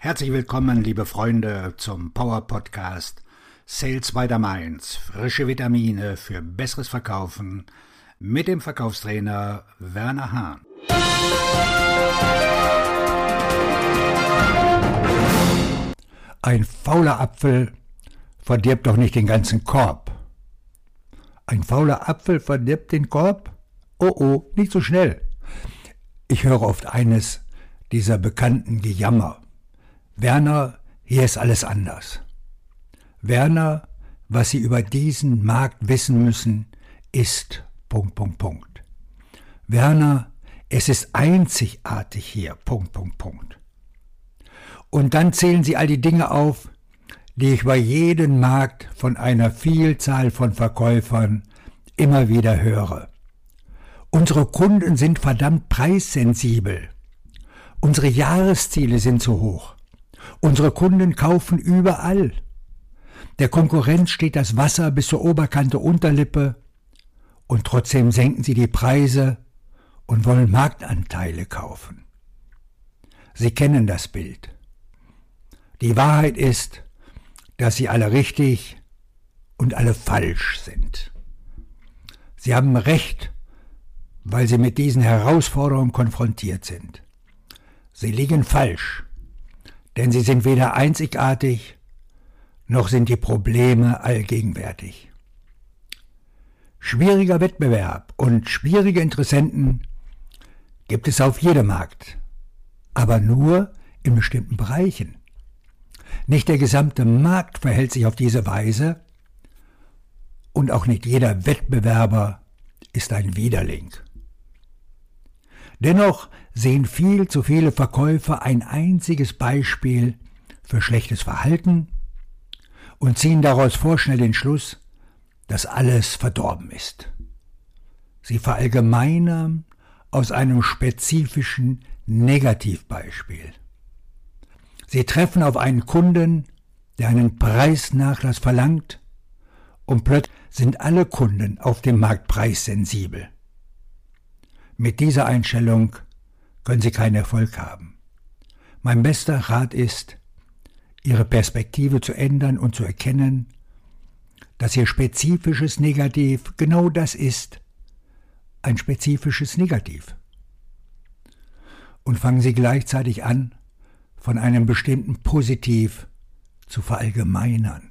Herzlich willkommen, liebe Freunde, zum Power Podcast Sales by the Mainz. Frische Vitamine für besseres Verkaufen mit dem Verkaufstrainer Werner Hahn. Ein fauler Apfel verdirbt doch nicht den ganzen Korb. Ein fauler Apfel verdirbt den Korb? Oh oh, nicht so schnell. Ich höre oft eines dieser bekannten Gejammer. Werner, hier ist alles anders. Werner, was Sie über diesen Markt wissen müssen, ist Punkt, Punkt, Punkt. Werner, es ist einzigartig hier, Punkt, Punkt, Punkt. Und dann zählen Sie all die Dinge auf, die ich bei jedem Markt von einer Vielzahl von Verkäufern immer wieder höre. Unsere Kunden sind verdammt preissensibel. Unsere Jahresziele sind zu hoch. Unsere Kunden kaufen überall. Der Konkurrenz steht das Wasser bis zur Oberkante Unterlippe und trotzdem senken sie die Preise und wollen Marktanteile kaufen. Sie kennen das Bild. Die Wahrheit ist, dass sie alle richtig und alle falsch sind. Sie haben recht, weil sie mit diesen Herausforderungen konfrontiert sind. Sie liegen falsch, denn sie sind weder einzigartig, noch sind die Probleme allgegenwärtig. Schwieriger Wettbewerb und schwierige Interessenten gibt es auf jedem Markt, aber nur in bestimmten Bereichen. Nicht der gesamte Markt verhält sich auf diese Weise und auch nicht jeder Wettbewerber ist ein Widerling. Dennoch sehen viel zu viele Verkäufer ein einziges Beispiel für schlechtes Verhalten und ziehen daraus vorschnell den Schluss, dass alles verdorben ist. Sie verallgemeinern aus einem spezifischen Negativbeispiel. Sie treffen auf einen Kunden, der einen Preisnachlass verlangt, und plötzlich sind alle Kunden auf dem Markt preissensibel. Mit dieser Einstellung können Sie keinen Erfolg haben. Mein bester Rat ist, Ihre Perspektive zu ändern und zu erkennen, dass Ihr spezifisches Negativ genau das ist, ein spezifisches Negativ. Und fangen Sie gleichzeitig an, von einem bestimmten Positiv zu verallgemeinern.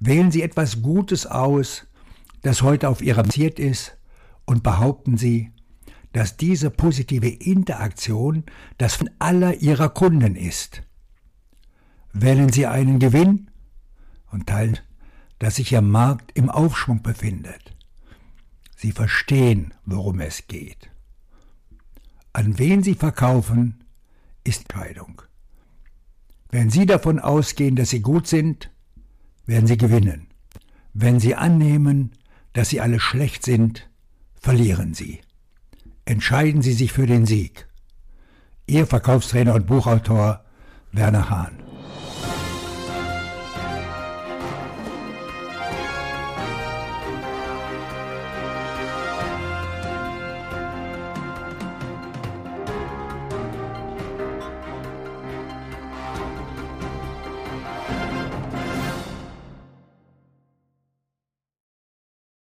Wählen Sie etwas Gutes aus, das heute auf Ihrem Ziel ist, und behaupten Sie, dass diese positive Interaktion das von aller Ihrer Kunden ist. Wählen Sie einen Gewinn und teilen, dass sich Ihr Markt im Aufschwung befindet. Sie verstehen, worum es geht. An wen Sie verkaufen, ist Kleidung. Wenn Sie davon ausgehen, dass Sie gut sind, werden Sie gewinnen. Wenn Sie annehmen, dass Sie alle schlecht sind, verlieren Sie. Entscheiden Sie sich für den Sieg. Ihr Verkaufstrainer und Buchautor Werner Hahn.